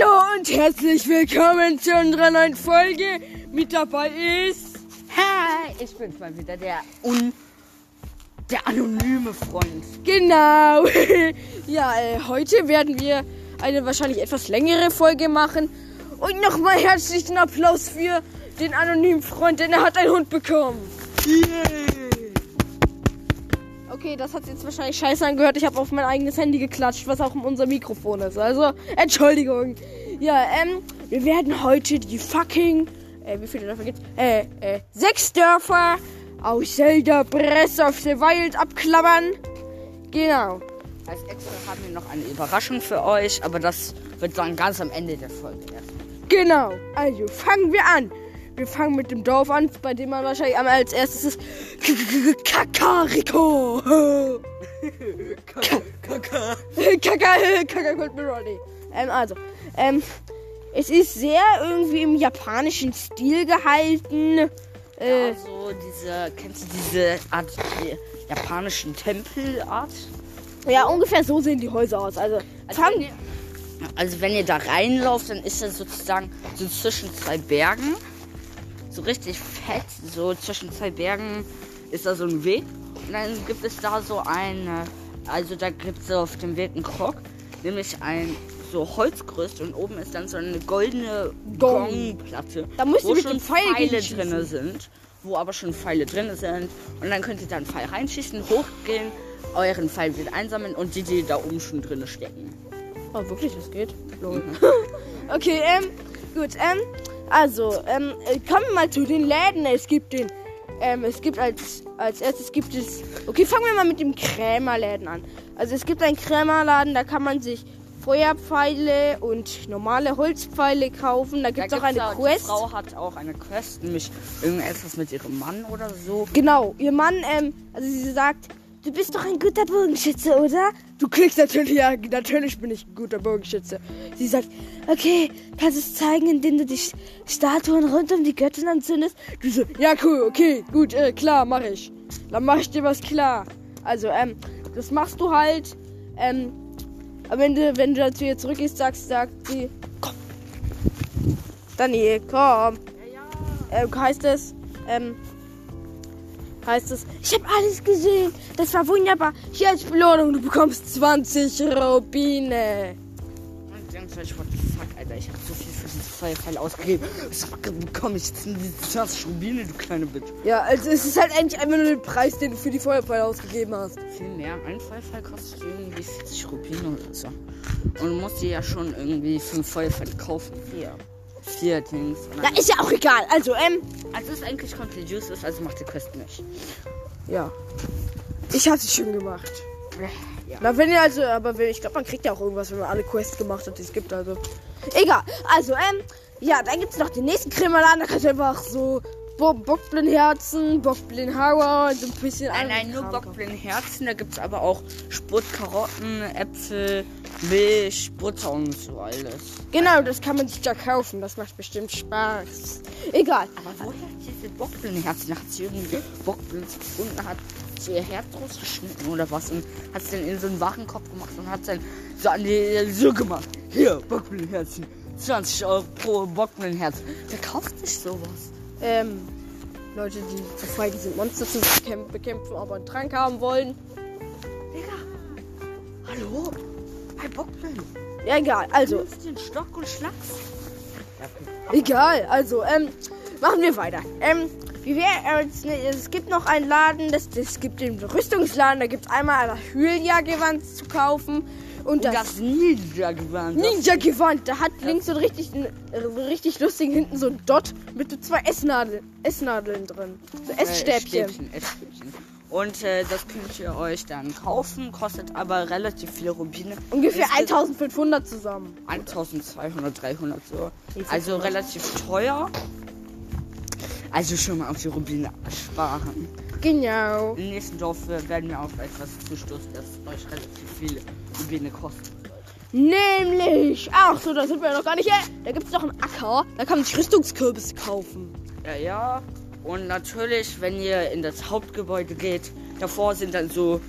Hallo und herzlich willkommen zu unserer neuen Folge. Mit dabei ist. Hi, ich bin's mal wieder, der un der anonyme Freund. Genau. ja, äh, heute werden wir eine wahrscheinlich etwas längere Folge machen. Und nochmal herzlichen Applaus für den anonymen Freund, denn er hat einen Hund bekommen. Okay, das hat jetzt wahrscheinlich scheiße angehört. Ich habe auf mein eigenes Handy geklatscht, was auch unser Mikrofon ist. Also, Entschuldigung. Ja, ähm, wir werden heute die fucking, äh, wie viele Dörfer gibt's? Äh, äh, sechs Dörfer aus Zelda Breath of the Wild abklappern. Genau. Als extra haben wir noch eine Überraschung für euch, aber das wird dann ganz am Ende der Folge erst. Genau. Also, fangen wir an. Wir fangen mit dem Dorf an, bei dem man wahrscheinlich einmal als erstes ist. Kakariko. Kaka. Kaka, Kaka Gold Mirrorly. Ähm, also, ähm, es ist sehr irgendwie im japanischen Stil gehalten. Äh, Ja, so diese, kennst du diese Art äh, japanischen Tempelart? ja, ungefähr so sehen die Häuser aus. Also, Also wenn, ihr, also wenn ihr da reinlauft, dann ist das sozusagen so zwischen zwei Bergen. So richtig fett, so zwischen zwei Bergen ist da so ein Weg. Und dann gibt es da so eine, also da gibt es auf dem Weg einen Krog, nämlich ein so Holzgerüst und oben ist dann so eine goldene Gong. Gongplatte, ihr wo schon Pfeile gegenschießen. drin sind, wo aber schon Pfeile drin sind. Und dann könnt ihr da einen Pfeil reinschießen, hochgehen, euren Pfeil wieder einsammeln und die, die da oben schon drin stecken. Oh, wirklich, das geht? Lol. okay, ähm, gut, ähm, also, ähm, äh, kommen wir mal zu den Läden. Es gibt den, ähm, es gibt als, als erstes gibt es, okay, fangen wir mal mit dem Krämerläden an. Also, es gibt einen Krämerladen, da kann man sich Feuerpfeile und normale Holzpfeile kaufen. Da gibt es auch eine gibt's Quest. Die Frau hat auch eine Quest, nämlich irgendetwas mit ihrem Mann oder so. Genau, ihr Mann, ähm, also sie sagt, du bist doch ein guter Bogenschütze, oder? Du klickst natürlich, ja, natürlich bin ich ein guter Bogenschütze. Sie sagt, okay, kannst du es zeigen, indem du die Statuen rund um die Göttin anzündest? Du so, ja cool, okay, gut, äh, klar, mach ich. Dann mach ich dir was klar. Also, ähm, das machst du halt, ähm, aber wenn du, wenn du zu ihr zurückgehst, sagst, sagt sie, komm. Daniel, komm. Ähm, heißt es, ähm, heißt es, ich habe alles gesehen. Das war wunderbar. Hier als Belohnung, du bekommst 20 Rubine. What the fuck, Alter, ich habe so viel für diesen Feuerpfeil ausgegeben. Was bekomme ich jetzt diese 20 Rubine, du kleine Bitch? Ja, also es ist halt eigentlich einfach nur der Preis, den du für die Feuerpfeile ausgegeben hast. Viel mehr. Ein Feuerpfeil kostet irgendwie 40 Rubine oder so. Und du musst dir ja schon irgendwie fünf Feuerpfeile kaufen. Vier. Vier Dings. Na, ist ja auch egal. Also, ähm, Also ist eigentlich komplett useless, also macht die Quest nicht. ja. Ich hab's schon gemacht. Ja. Na, wenn ihr also, aber wenn, ich glaube, man kriegt ja auch irgendwas, wenn man alle Quests gemacht hat, die es gibt, also. Egal. Also, ähm, ja, dann gibt's noch den nächsten Krimmerladen, da kannst du einfach so Bo Bockblindherzen, Bockblindhauer, so ein bisschen Nein, nein, nur. Bockblindherzen. Da gibt es aber auch Spurt, Karotten, Äpfel, Milch, Butter und so alles. Genau, das kann man sich da kaufen. Das macht bestimmt Spaß. Egal. Aber woher diese Bockblindherzen? Hat sie irgendwie Bockblind gefunden, hat sie ihr Herz rausgeschnitten oder was? Und hat es dann in so einen Warenkorb gemacht und hat dann so an die so gemacht. Hier, Bockblindherzen. 20 Euro pro Bockblindherzen. Wer kauft sich sowas? Ähm, Leute, die zu feige sind, Monster zu bekämpfen, aber einen Trank haben wollen. Ja, egal. Also, Nimmst den Stock und schlagst. Ja, egal. Also, ähm, machen wir weiter. Ähm, wie wär, äh, es, ne, es gibt noch einen Laden, das, das gibt den Rüstungsladen, da gibt es einmal das Hylia-Gewand zu kaufen und Und das, das Ninja-Gewand. Ninja-Gewand. Da hat links so einen richtig, äh, richtig lustigen hinten so ein Dot mit so zwei Essnadeln, Essnadeln drin. So Äh, Essstäbchen. Stäbchen, Essstäbchen. Und äh, das könnt ihr euch dann kaufen, kostet aber relativ viele Rubine. Ungefähr Insge- 1500 zusammen. 1200, 300 so. Also relativ teuer. Also schon mal auf die Rubine sparen. Genau. Im nächsten Dorf äh, werden wir auf etwas zustoßen, das euch relativ viele Rubine kostet. Nämlich, ach so, da sind wir ja noch gar nicht. Äh, da gibt es noch einen Acker, da kann man sich Rüstungskürbisse kaufen. Ja, ja. Und natürlich, wenn ihr in das Hauptgebäude geht, davor sind dann so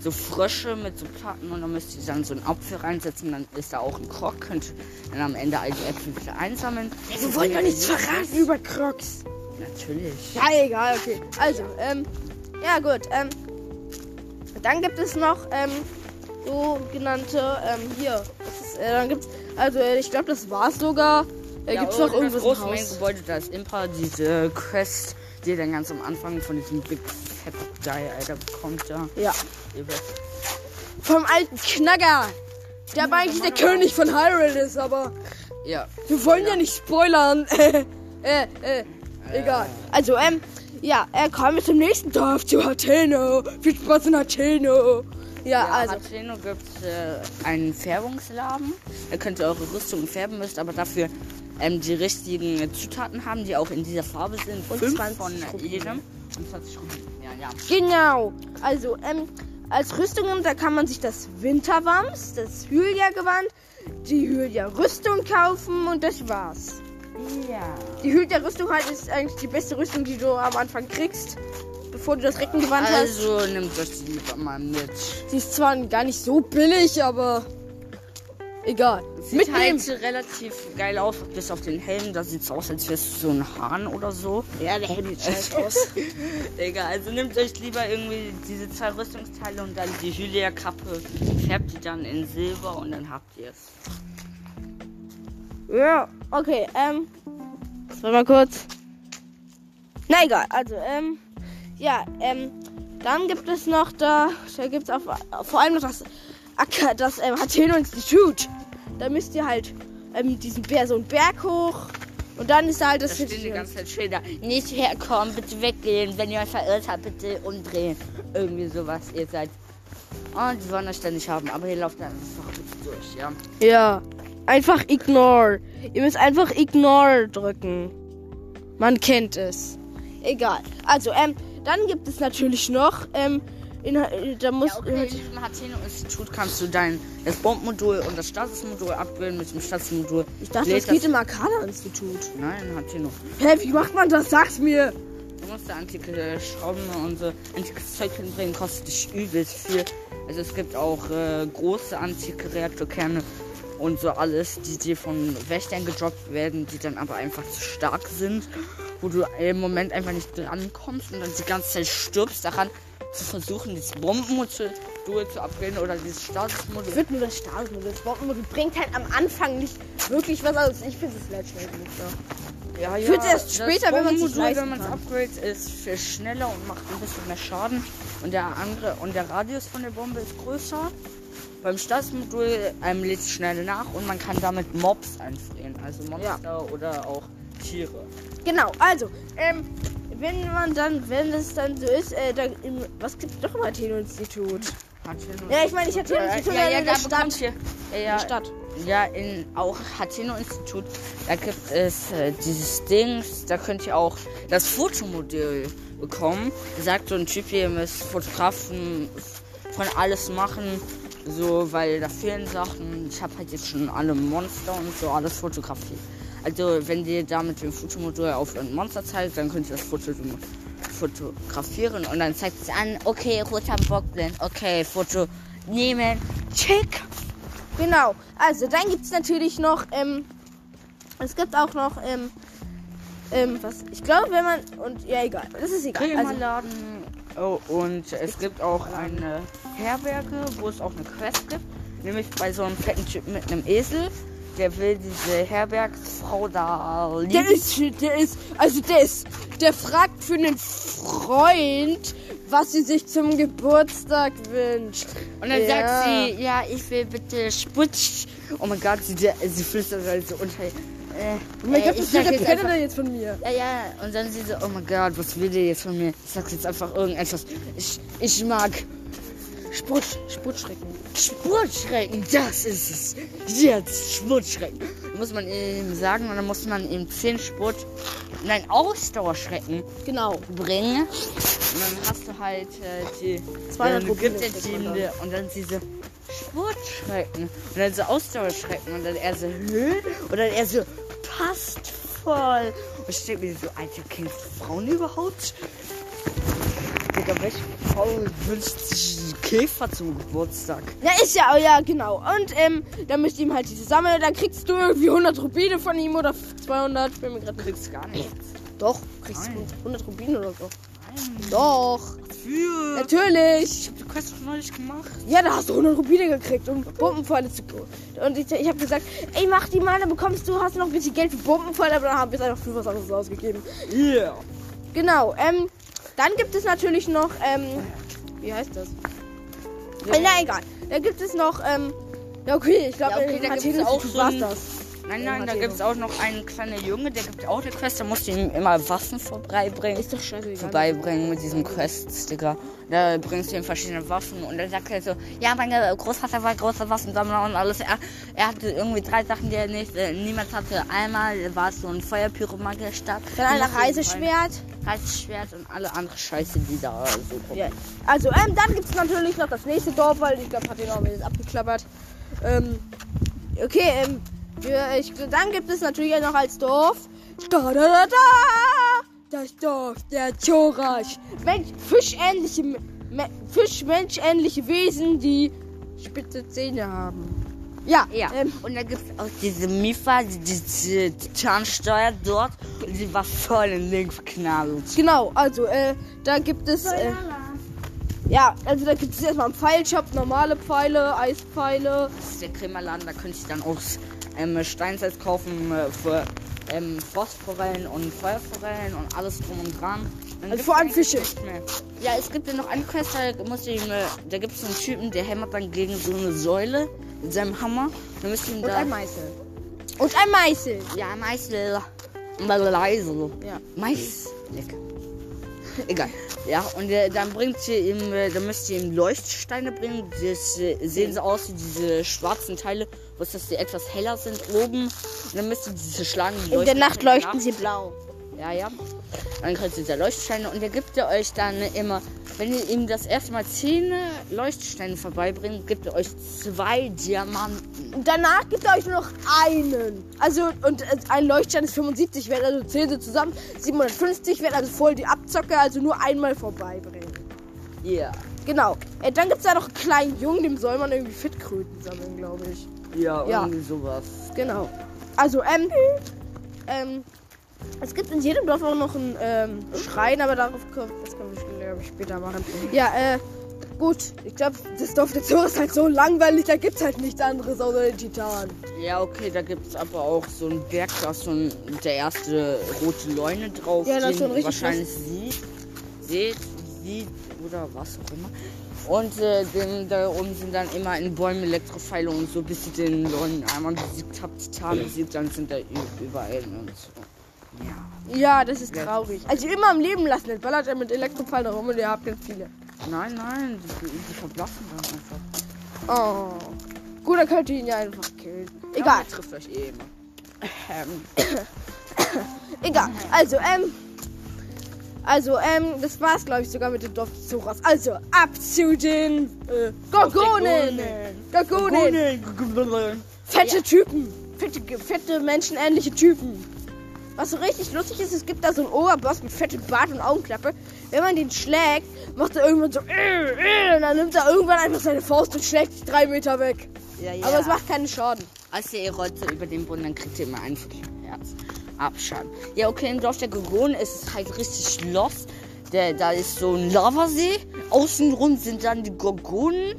so Frösche mit so Platten und dann müsst ihr dann so einen Apfel reinsetzen. Dann ist da auch ein Krog. Könnt ihr dann am Ende all die Äpfel wieder einsammeln. Wir wollen doch nichts verraten über Crocs. Natürlich. Ja, egal, okay. Also, ähm, ja gut, ähm, dann gibt es noch, ähm, so genannte, ähm, hier, ist, äh, dann gibt's, also äh, ich glaube, das war's sogar. Äh, Ja, gibt's noch irgendwas das im große Haus? Gebäude, da ist Impa, diese Quest, die ihr dann ganz am Anfang von diesem Big Fat Guy, Alter, bekommt da. Ja. Vom alten Knacker. Der aber eigentlich der König von Hyrule ist, aber Ja. wir wollen ja nicht spoilern. äh, äh, egal. Also, ähm, ja, äh, kommen wir zum nächsten Dorf, zu Hateno. Viel Spaß in Hateno. Ja, Ja, also, Hateno gibt äh, einen Färbungsladen. Da könnt ihr eure Rüstung färben müsst, aber dafür ähm, die richtigen Zutaten haben, die auch in dieser Farbe sind. Und Fünf 20 von Rubine. jedem. Und 20 Rubine. Ja, ja. Genau. Also, ähm, als Rüstungen, da kann man sich das Winterwams, das Hylia-Gewand, die Hylia-Rüstung kaufen und das war's. Ja. Die Hylia-Rüstung halt ist eigentlich die beste Rüstung, die du am Anfang kriegst, bevor du das Reckengewand hast. Also euch die lieber mal mit. Sie ist zwar gar nicht so billig, aber egal. Sieht Mitnehmen. halt relativ geil aus, bis auf den Helm. Da sieht's aus, als wärst du so ein Hahn oder so. Ja, der Helm sieht scheiße aus. Egal, also nehmt euch lieber irgendwie diese zwei Rüstungsteile und dann die Hylia-Kappe. Färbt die dann in Silber und dann habt ihr es. Ja, okay, ähm. Das war mal kurz. Na egal, also, ähm. Ja, ähm. Dann gibt es noch da. Da gibt es auch vor allem noch das. Aka- Das ähm, Hateno-Institut. Da müsst ihr halt ähm, diesen Bär, so einen Berg hoch. Und dann ist da halt Da das stehen die ganze Zeit Schilder. Nicht herkommen, bitte weggehen. Wenn ihr euch verirrt habt, bitte umdrehen. Irgendwie sowas. Ihr seid. Oh, die wollen euch da nicht haben, aber ihr lauft dann einfach bitte durch, ja. Ja. Einfach ignore. Ihr müsst einfach ignore drücken. Man kennt es. Egal. Also, ähm, dann gibt es natürlich noch, ähm, in, äh, da muss. Ja, okay, in diesem Hateno-Institut kannst du dein das Bombmodul und das Statusmodul abbilden mit dem Statusmodul. ich dachte, lädt das geht im Arcana-Institut. Nein, Hateno. Hä, wie macht man das? Sag's mir. Du musst da antike Schrauben und so antikes Zeug hinbringen, kostet dich übelst viel. Also es gibt auch äh, große antike Reaktorkerne und so alles, die dir von Wächtern gedroppt werden, die dann aber einfach zu stark sind, wo du im Moment einfach nicht drankommst und dann die ganze Zeit stirbst daran zu versuchen, dieses Bombenmodul zu upgraden oder dieses Statusmodul. Ich würde nur das Startmodul. Das Bombenmodul bringt halt am Anfang nicht wirklich was aus. Ich finde es leicht schnell genug. Ja. Ja, Ich würd's erst später, wenn Bombenmodul, leisten wenn man es upgradet, ist viel schneller und macht ein bisschen mehr Schaden. Und der andere und der Radius von der Bombe ist größer. Beim Statusmodul ähm, lädt es schnell nach und man kann damit Mobs einfrieren, also Monster oder auch Tiere. Genau, also, ähm, wenn man dann, wenn es dann so ist, äh, dann, im, was gibt's doch im Hateno-Institut? Hateno- Ja, ich meine, ich hatte ja, Institut ja, ja, in der Stadt. ihr, ja, In ja, der Stadt. Ja, in auch Hateno-Institut, da gibt es äh, dieses Dings, da könnt ihr auch das Fotomodell bekommen. Da sagt so ein Typ, ihr müsst Fotografen von alles machen, so, weil da fehlen Sachen. Ich habe halt jetzt schon alle Monster und so alles fotografiert. Also, wenn ihr da mit dem Fotomodul auf ein Monster zeigt, dann könnt ihr das Foto fotografieren und dann zeigt es an, okay, roter Bockblend, okay, Foto nehmen, check. Genau. Also, dann gibt es natürlich noch, ähm, es gibt auch noch, ähm, ähm, was, ich glaube, wenn man, und, ja, egal, das ist egal. Also, Krämerladen. Oh, und es gibt auch eine Herberge, wo es auch eine Quest gibt. Nämlich bei so einem fetten Typ mit einem Esel. Der will diese Herbergsfrau da der ist, der ist, also der ist, der fragt für einen Freund, was sie sich zum Geburtstag wünscht. Und dann Ja. sagt sie, ja, ich will bitte Sputsch. Oh mein Gott, sie, sie flüstert halt so unter. Äh, Oh mein äh, Gott, ich was will der jetzt Penner jetzt von mir? Ja, ja, und dann sie so, oh mein Gott, was will der jetzt von mir? Ich sag jetzt einfach irgendetwas. Ich, ich mag Sputsch, Sputschrecken. Spurtschrecken, das ist es. Jetzt Spurtschrecken. Muss man ihm sagen und dann muss man ihm 10 Spurt, nein, Ausdauerschrecken Genau. bringen. Und dann hast du halt äh, die 200 dann gibt die und dann diese Spurtschrecken und dann so Ausdauerschrecken und dann er so Hö? und dann er so passt voll. Und ich denke mir so, Alter, kennst du Frauen überhaupt? Digga, welche Frau wünscht sich Käfer zum Geburtstag? Ja, ist ja, ja, genau. Und ähm, dann müsst ihr ihm halt diese sammeln. Dann kriegst du irgendwie 100 Rubine von ihm oder 200. Ich bin mir gerade kriegst gar nichts. Doch, kriegst du Nein. 100 Rubine oder so. Nein. Doch, Für. natürlich. Ich hab die Quest doch neulich gemacht. Ja, da hast du 100 Rubine gekriegt, um Bombenpfeile zu Und ich, ich habe gesagt, ey, mach die mal, dann bekommst du, hast noch ein bisschen Geld für Bombenpfeile, aber dann haben wir es einfach für was anderes ausgegeben. Yeah. Genau, ähm, dann gibt es natürlich noch, ähm, wie heißt das? Na egal. Dann gibt es noch, ähm, ja okay, ich glaube, Ja, okay, da gibt's Hateno auch so ein- das. Nein, nein, da gibt es auch noch einen kleinen Junge, der gibt auch eine Quest, da musst du ihm immer Waffen vorbeibringen. Ist doch scheißegal. vorbeibringen mit diesem Quest-Sticker. Da bringst du ihm verschiedene Waffen und dann sagt er so, ja, mein Großvater war großer Waffensammler und alles. Er, er hatte irgendwie drei Sachen, die er nicht, äh, niemand hatte. Einmal war es so ein Feuerpyromagier-Stab. Dann ein Reiseschwert. Reiseschwert und alle andere Scheiße, die da so kommen. Ja. Also, ähm, dann gibt es natürlich noch das nächste Dorf, weil ich glaube, hat den auch jetzt abgeklappert. Ähm, okay, ähm, ja, ich, dann gibt es natürlich noch als Dorf. Da, da, da, da! Das Dorf der Chorasch. Fischähnliche, Me fischmenschähnliche Wesen, die spitze Zähne haben. Ja, Ja, Ähm, und dann gibt es auch diese Mifa, die, diese Titansteuer dort. Und die war voll in Link verknallt. genau, also, äh, da gibt es. Äh, ja, also da gibt es erstmal einen Pfeilshop, normale Pfeile, Eispfeile. Das ist der Krämerladen, da könnt ihr dann auch ähm, Steinsalz kaufen äh, für ähm, Frostforellen und Feuerforellen und alles drum und dran. Dann Also vor allem Fische. Ja, es gibt ja noch eine Quest, da, muss ihr ihm, da gibt es so einen Typen, der hämmert dann gegen so eine Säule mit seinem Hammer. Ihr ihm Und da... ein Meißel. Und ein Meißel. Ja, Meißel. Meißel. Ja. Lecker. Egal. Ja, und äh, dann bringt ihr ihm, äh, dann müsst ihr ihm Leuchtsteine bringen. Das äh, sehen so aus wie diese schwarzen Teile, wo es dass die etwas heller sind oben. Und dann müsst ihr diese schlagen. die In der Nacht leuchten sie blau. Ja, ja. Dann kriegt ihr diese Leuchtsteine und der gibt er euch dann immer, wenn ihr ihm das erste Mal zehn Leuchtsteine vorbeibringt, gibt er euch zwei Diamanten. Und danach gibt er euch nur noch einen. Also, und äh, ein Leuchtstein ist 75 wert, also zählen sie zusammen. 750 wert, also voll die Abzocke, also nur einmal vorbeibringen. Ja. Genau. Äh, dann gibt es da noch einen kleinen Jungen, dem soll man irgendwie Fitkröten sammeln, glaube ich. Ja, Ja. irgendwie sowas. Genau. Also, ähm, ähm, es gibt in jedem Dorf auch noch einen ähm, Schrein, aber darauf kommt, das können wir ich, später machen. Ja, äh, gut. Ich glaube, das Dorf der Zoo ist halt so langweilig, da gibt es halt nichts anderes außer den Titan. Ja, okay, da gibt es aber auch so einen Berg, da ist so ein, der erste rote Leune drauf, Ja, das den ist schon ihr richtig wahrscheinlich sieht, seht, sieht oder was auch immer. Und äh, dem, da oben sind dann immer in Bäumen Elektropfeile und so, bis ihr den Leunen einmal besiegt habt, Titan besiegt, dann sind da überall und so. Ja. Ja, das ist traurig. Also immer am Leben lassen, dann ballert er mit Elektropfeilen rum und ihr habt ganz viele. Nein, nein, die, die verblassen dann einfach. Oh. Gut, dann könnt ihr ihn ja einfach killen. Ja, Egal, der trifft euch eh immer. Ähm, egal. Also, ähm. Also, ähm, das war's, glaube ich, sogar mit dem Dorf des Zoras. Also, ab zu den äh, Gorgonen. Gorgonen. Gorgonen. Fette Ja. Typen. Fette, fette, menschenähnliche Typen. Was so richtig lustig ist, es gibt da so einen Oberboss mit fettem Bart und Augenklappe. Wenn man den schlägt, macht er irgendwann so äh, äh, und dann nimmt er irgendwann einfach seine Faust und schlägt sich drei Meter weg. Ja, ja. Aber es macht keinen Schaden. Als ihr rollt so über den Boden, dann kriegt ihr immer einen für Herz. Abschaden. Ja, okay, im Dorf der Gorgonen ist es halt richtig los. Der, da ist so ein Lavasee. Außenrum sind dann die Gorgonen.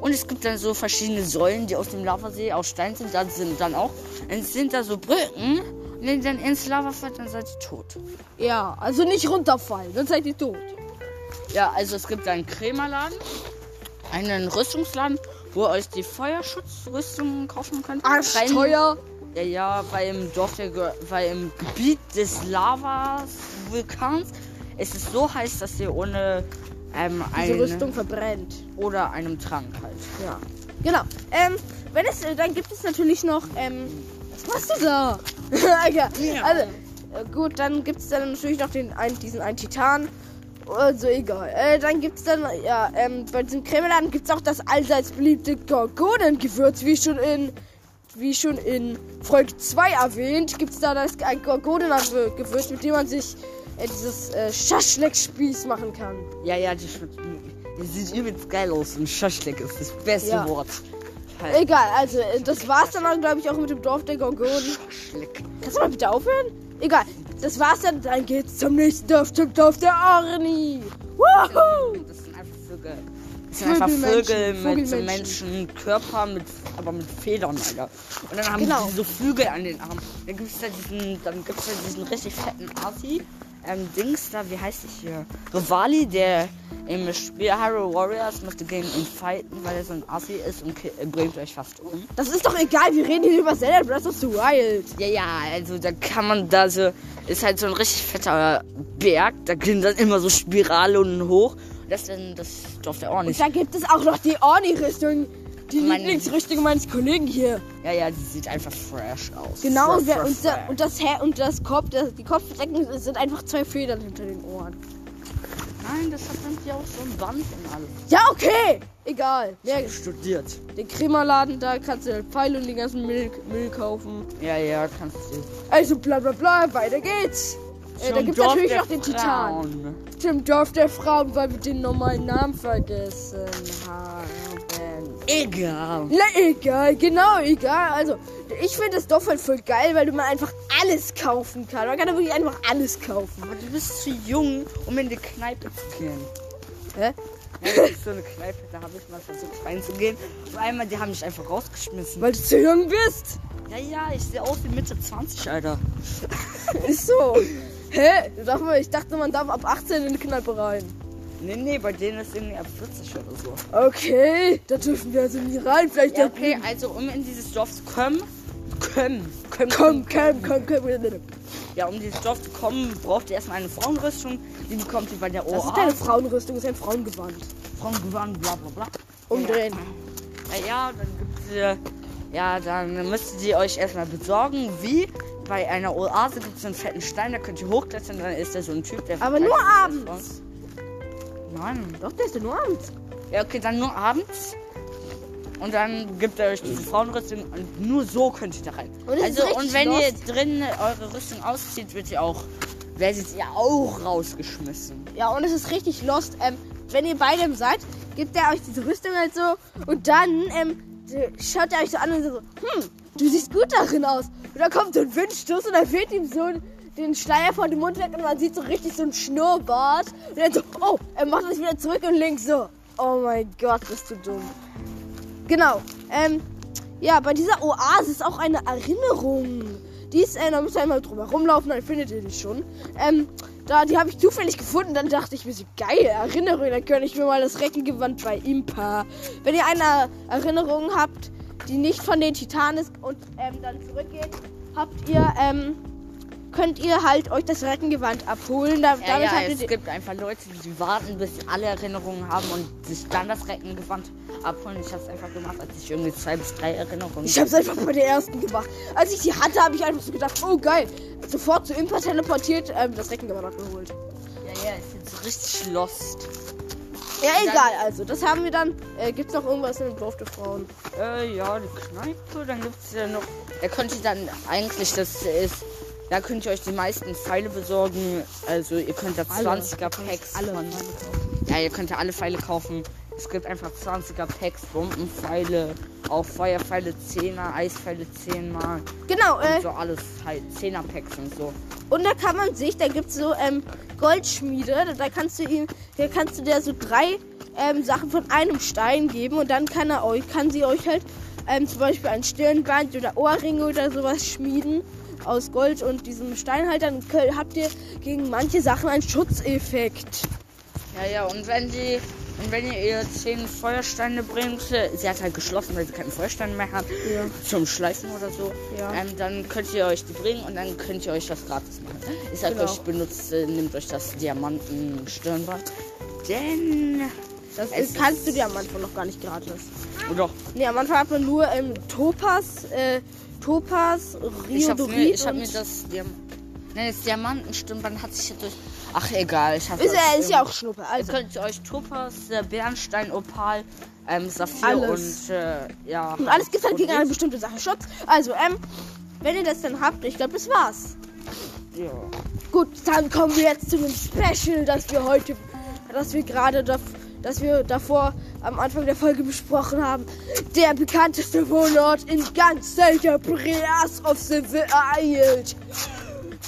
Und es gibt dann so verschiedene Säulen, die aus dem Lavasee aus Stein sind. Da sind dann auch. Dann sind da so Brücken. Wenn ihr dann ins Lava fällt, dann seid ihr tot. Ja, also nicht runterfallen, dann seid ihr tot. Ja, also es gibt einen Krämerladen. Einen Rüstungsladen, wo ihr euch die Feuerschutzrüstung kaufen könnt. Arschteuer. Ja, ja, weil im Dorf der, weil im Gebiet des Lavas Vulkans ist es so heiß, dass ihr ohne ähm, eine, Rüstung verbrennt. oder einem Trank halt. Ja. Genau. Ähm, wenn es, äh, dann gibt es natürlich noch, ähm, was machst du da? ja, also, äh, gut, dann gibt es dann natürlich noch den, ein, diesen einen Titan. Also egal. Äh, dann gibt es dann, ja, ähm, bei diesem Kremeladen gibt es auch das allseits beliebte Gorgonengewürz, wie schon in, wie schon in Folge 2 erwähnt, gibt es da das ein Gorgonengewürz, mit dem man sich äh, dieses äh, Schaschlik-Spieß machen kann. Ja, ja, die, schmeckt- die sieht übelst geil aus. Und Schaschlik ist das beste Ja. Wort. Egal, also äh, das war's dann, glaube ich, auch mit dem Dorf der Gorgonen. Kannst du mal bitte aufhören? Egal, das war's dann. Dann geht's zum nächsten Dorf, zum Dorf der Arni. Woohoo! Das sind einfach Vögel. Das sind einfach Vögel mit so. Menschenkörper, mit, aber mit Federn, Alter. Und dann haben Genau. die so Flügel an den Armen. Dann gibt's da diesen, dann gibt's da diesen richtig fetten Asi. Ähm, Dings da, wie heißt ich hier? Rivali, der im Spiel Hyrule Warriors möchte gegen ihn fighten, weil er so ein Assi ist und bringt euch fast um. Das ist doch egal, wir reden hier über Zelda Breath of the Wild. Ja, ja, also da kann man da so, ist halt so ein richtig fetter Berg, da gehen dann immer so Spiralen hoch. Das ist dann das Dorf der Und Ornis. da gibt es auch noch die Orni-Rüstung. Die Meine- Lieblingsrüstung meines Kollegen hier. Ja, ja, die sieht einfach fresh aus. Genau, Fresh, wer- fresh, und, fresh. und das Her und das Kopf, das, die Kopfbedeckung sind einfach zwei Federn hinter den Ohren. Nein, das hat dann hier auch so ein Band und alles. Ja, okay. Egal. Mehr, Studiert. den Krämerladen, da kannst du Pfeile und den ganzen Müll, Müll kaufen. Ja, ja, kannst du. Also bla bla bla, weiter geht's. Äh, da gibt's Dorf natürlich noch den Titan. Zum Dorf der Frauen, weil wir den normalen Namen vergessen haben. Egal. Na, egal, genau, egal. Also, ich finde das Dorf halt voll geil, weil du mal einfach alles kaufen kann. Man kann da wirklich einfach alles kaufen. Aber du bist zu jung, um in die Kneipe zu gehen. Hä? Ja, das ist so eine Kneipe, da habe ich mal versucht reinzugehen. Und einmal, die haben mich einfach rausgeschmissen. Weil du zu jung bist. Ja, ja, ich sehe aus wie Mitte 20, Alter. Ist so. Hä? Darf mal- Ich dachte, man darf ab 18 in die Kneipe rein. Nee, nee, bei denen ist irgendwie ab 40 oder so. Okay, da dürfen wir also nie rein. Vielleicht Ja, okay, also um in dieses Dorf zu kommen, kommen, kommen, Komm, komm, komm, komm. Ja, um dieses Dorf zu kommen, braucht ihr erstmal eine Frauenrüstung. Die bekommt ihr bei der Das ist OA. keine Frauenrüstung, das ist ein Frauengewand. Frauengewand, bla bla bla. Umdrehen. Ja, ja, dann gibt's ihr, ja, dann müsst ihr euch erstmal besorgen, wie bei einer Oase gibt es einen fetten Stein, da könnt ihr hochklettern, dann ist da so ein Typ, der Aber nur abends. Nein. Doch, der ist ja nur abends. Ja, okay, dann nur abends. Und dann gibt er euch diese Frauenrüstung und nur so könnt ihr da rein. Und ist also, und wenn lost. ihr drin eure Rüstung auszieht, wird ihr auch, werdet ihr auch rausgeschmissen. Ja, und es ist richtig lost. Ähm, wenn ihr bei dem seid, gibt er euch diese Rüstung halt so. Und dann ähm, schaut er euch so an und so, hm, du siehst gut darin aus. Und dann kommt so ein Windstoß und dann fehlt ihm so den Schleier von dem Mund weg und man sieht so richtig so ein Schnurrbart. Und dann so, oh, er macht das wieder zurück und links so. Oh mein Gott, bist du dumm. Genau. Ähm, ja, bei dieser Oase ist auch eine Erinnerung. Die ist, äh, da müsst ihr einmal drüber rumlaufen, dann findet ihr die schon. Ähm, da, die habe ich zufällig gefunden, dann dachte ich mir so, geil, Erinnerung, dann gönne ich mir mal das Reckengewand bei Impa. Wenn ihr eine Erinnerung habt, die nicht von den Titanen ist und ähm, dann zurückgeht, habt ihr, ähm, könnt ihr halt euch das Reckengewand abholen. Da, Ja, ja, es gibt einfach Leute, die warten, bis sie alle Erinnerungen haben und sich dann das Reckengewand abholen. Ich habe es einfach gemacht, als ich irgendwie zwei bis drei Erinnerungen Ich hab's einfach bei der ersten gemacht. Als ich die hatte, habe ich einfach so gedacht, oh geil. Sofort zu Impa teleportiert, ähm, das Reckengewand abgeholt. Ja, ja, ist jetzt richtig lost. Ja, egal, also das haben wir dann. Äh, gibt's noch irgendwas in dem Dorf der Frauen? Äh, ja, die Kneipe, dann gibt es ja noch. Da könnt ihr dann eigentlich, das ist. Da könnt ihr euch die meisten Pfeile besorgen. Also ihr könnt da 20er Packs Alle. von. Ja, ihr könnt ja alle Pfeile kaufen. Es gibt einfach 20er Packs, Bombenpfeile, auch Feuerpfeile 10er, Eispfeile 10 mal. Genau, Und äh, so alles halt 10er Packs und so. und da kann man sich, da gibt's so ähm, Goldschmiede, da, kannst du ihm, da kannst du der so drei ähm, Sachen von einem Stein geben und dann kann er euch, kann sie euch halt ähm, zum Beispiel ein Stirnband oder Ohrringe oder sowas schmieden aus Gold und diesem Stein halt, dann habt ihr gegen manche Sachen einen Schutzeffekt. Ja, ja, und wenn sie. Und wenn ihr ihr 10 Feuersteine bringt, sie hat halt geschlossen, weil sie keine Feuersteine mehr hat, Ja. zum Schleifen oder so, Ja. ähm, dann könnt ihr euch die bringen und dann könnt ihr euch das gratis machen. Ich sag Genau. euch, benutzt, äh, nehmt euch das Diamanten-Stirnband. Denn. Das Es ist, kannst du dir am Anfang noch gar nicht gratis. Oder? Nee, am Anfang hat man nur ähm, Topaz, äh, Topaz, Ich hab, mir, Riodorit ich hab mir das. Diam Nein, das Diamantenstirnband hat sich ja durch. Ach, egal. Ich Ist, ja- ist ja auch Schnuppe. Ihr Also, könnt euch Topaz, äh, Bernstein, Opal, ähm, Saphir Alles. und äh, ja. und alles gibt halt gegen eine bestimmte Sache Schutz. Also, ähm, wenn ihr das dann habt, ich glaube, das war's. Ja. Gut, dann kommen wir jetzt zu dem Special, das wir heute, das wir gerade, da, dass wir davor am Anfang der Folge besprochen haben. Der bekannteste Wohnort in ganz Zelda Breas of the Wild.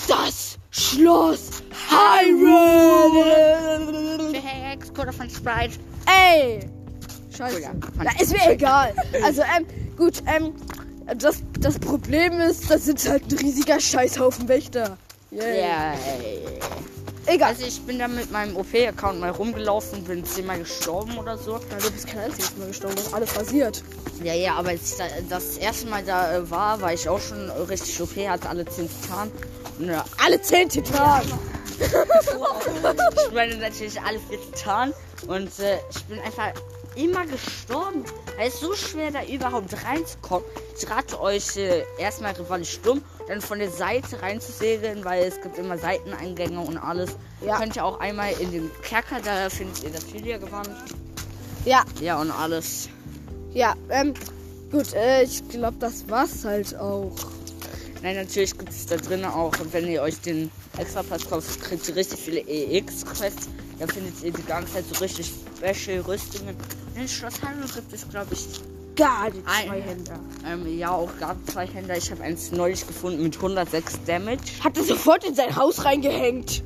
Das Schloss Hyrule. Hex, Cola von Sprite. Ey! Scheiße. Na, ist mir egal. Also, ähm, gut, ähm, das, das Problem ist, das sind halt ein riesiger Scheißhaufen Wächter. Yay. Ja. Egal. Also ich bin da mit meinem OP-Account mal rumgelaufen, bin zehnmal gestorben oder so. Na, du bist kein einziges Mal gestorben, das ist alles passiert. Ja, ja, aber als ich da, das erste Mal da äh, war, war ich auch schon richtig OP, hatte alle 10 Titan. Und, äh, Alle zehn Titanen. ich meine natürlich alle 4 Titan. Und äh, ich bin einfach immer gestorben. Es ist so schwer, da überhaupt reinzukommen. Ich rate euch äh, erstmal Rivali stumm, dann von der Seite reinzusegeln, weil es gibt immer Seiteneingänge und alles. Ja. Könnt ihr auch einmal in den Kerker, da findet ihr das Filia-Gewand. Ja, Ja, und alles. ja, ähm, gut, äh, ich glaube, das war's halt auch. Nein, natürlich gibt es da drin auch, wenn ihr euch den Extrapass kauft, kriegt ihr richtig viele EX-Quests. Da findet ihr die ganze Zeit so richtig Special-Rüstungen. In Schloss Hyrule gibt es, glaube ich, Gar die zwei Hände. ähm, ja auch gerade zwei Händler. Ich habe eins neulich gefunden mit 106 Damage. Hat er sofort in sein Haus reingehängt.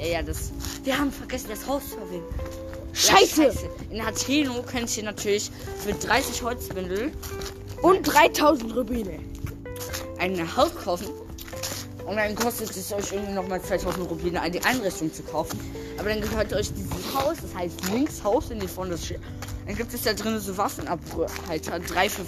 Ja, ja, das. Wir haben vergessen, das Haus zu erwähnen. Scheiße. Ja, In Hateno könnt ihr natürlich für 30 Holzbündel Und 3000 Rubine. Ein Haus kaufen. Und dann kostet es euch irgendwie nochmal 2000 Rubine, die Einrichtung zu kaufen. Aber dann gehört euch dieses Haus, das heißt links Haus in die vorne Dann gibt es da drin so Waffenabhalter, drei für,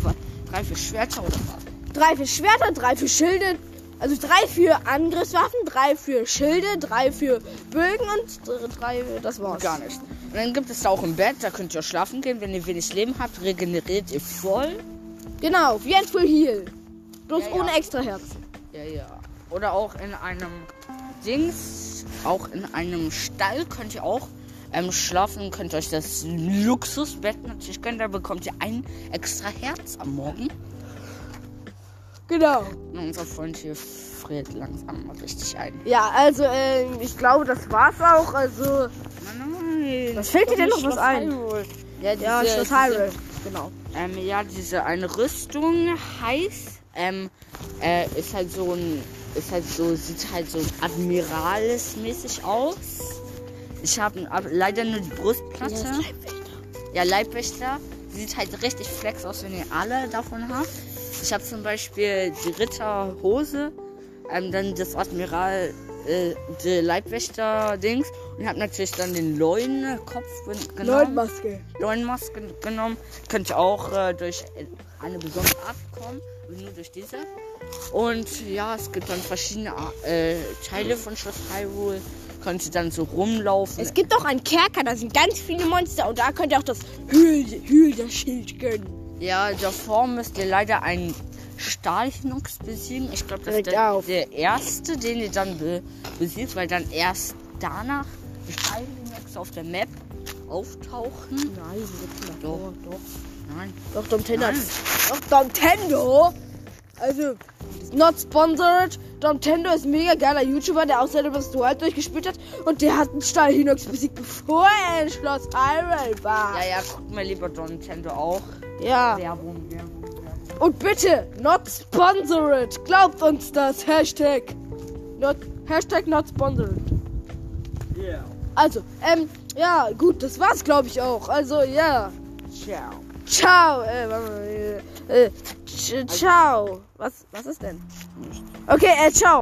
drei für Schwerter oder was. Drei für Schwerter, drei für Schilde. Also drei für Angriffswaffen, drei für Schilde, drei für Bögen und drei, das war's. Gar nicht. Und dann gibt es da auch ein Bett, da könnt ihr schlafen gehen. Wenn ihr wenig Leben habt, regeneriert ihr voll. Genau, wie ein Full Heal. Bloß Ja, ja. ohne extra Herzen. Ja, ja. Oder auch in einem Dings, auch in einem Stall könnt ihr auch ähm, schlafen. Könnt euch das Luxusbett natürlich gönnen. Da bekommt ihr ein extra Herz am Morgen. Genau. Und unser Freund hier friert langsam mal richtig ein. Ja, also äh, ich glaube, das war's auch. Also Nein, Was fällt dir denn noch was ein? Hyrule. Ja, diese, ja, Schloss diese- Hyrule. Genau. Ähm, ja, diese eine Rüstung heißt, ähm, äh, ist halt so ein, ist halt so, sieht halt so admiralesmäßig aus. Ich habe leider nur die Brustplatte. Ja, Leibwächter. Sieht halt richtig flex aus, wenn ihr alle davon habt. Ich habe zum Beispiel die Ritterhose, ähm, dann das Admiral, äh, die Leibwächter-Dings und habe natürlich dann den Leunenkopf gen- genommen. Leutmaske. Leuenmaske genommen. Könnt ihr auch äh, durch eine besondere Art bekommen, aber nur durch diese. Und ja, es gibt dann verschiedene äh, Teile von Schloss Hyrule. Könnt ihr dann so rumlaufen. Es gibt auch einen Kerker, da sind ganz viele Monster und da könnt ihr auch das Hühl, Hühl der Schild gönnen. ja, davor müsst ihr leider einen Stahlhinux besiegen. Ich glaube, das ist der, der erste, den ihr dann be besiegt, weil dann erst danach die Stahlhinux auf der Map auftauchen. Nein, doch, doch. Nein. Doch, Domtendo. Nein. Doch, Domtendo. Also, not sponsored. Domtendo ist ein mega geiler YouTuber, der auch selber das Dual durchgespielt hat. Und der hat einen Stahl Hinox besiegt, bevor er in Schloss Hyrule war. Ja, ja, guckt mal lieber Don Nintendo auch. Ja. Werbung, Werbung, Werbung. Und bitte, not sponsored. Glaubt uns das. Hashtag. Not, Hashtag not sponsored. Yeah. Also, ähm, ja, gut, das war's, glaube ich auch. Also, ja. Ciao. Ciao. Äh, äh, äh, ciao. Was, was ist denn? Okay, äh, ciao.